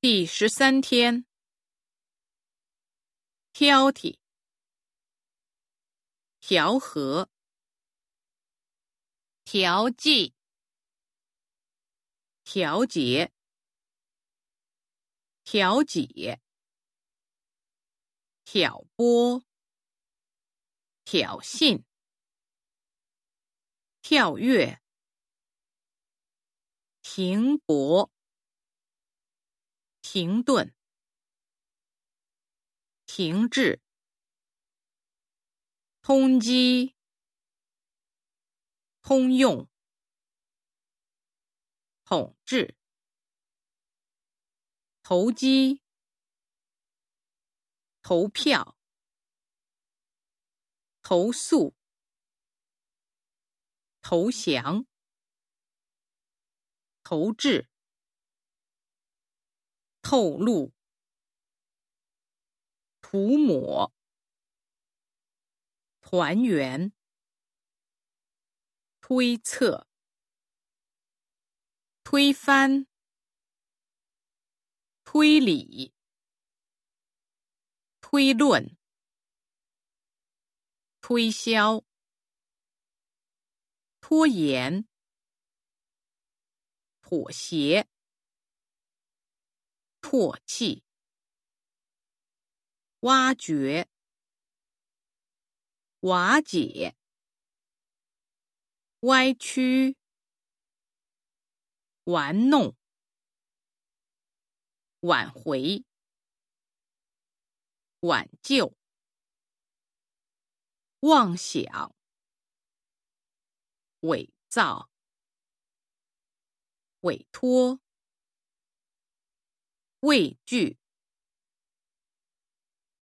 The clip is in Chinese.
第十三天，挑剔、调和、调剂、调节、调解、挑拨、挑衅、跳跃、停泊。停顿，停滞，通缉，通用，统治，投机，投票，投诉，投降，投掷。透露、涂抹、团圆、推测、推翻、推理、推论、推销、拖延、妥协。唾弃、挖掘、瓦解、歪曲、玩弄、挽回、挽救、妄想、伪造、委托。畏惧。